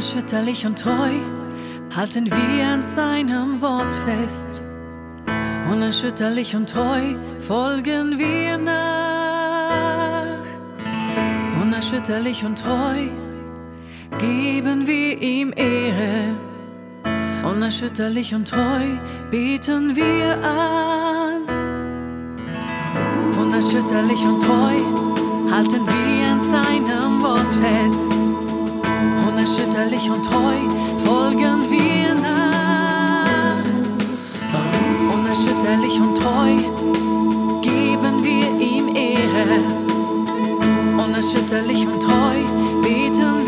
Unerschütterlich und treu halten wir an seinem Wort fest. Unerschütterlich und treu folgen wir nach. Unerschütterlich und treu geben wir ihm Ehre. Unerschütterlich und treu beten wir an. Unerschütterlich und treu halten wir Ehrlich und treu folgen wir nach. Unerschütterlich und treu geben wir ihm Ehre. Unerschütterlich und treu beten wir.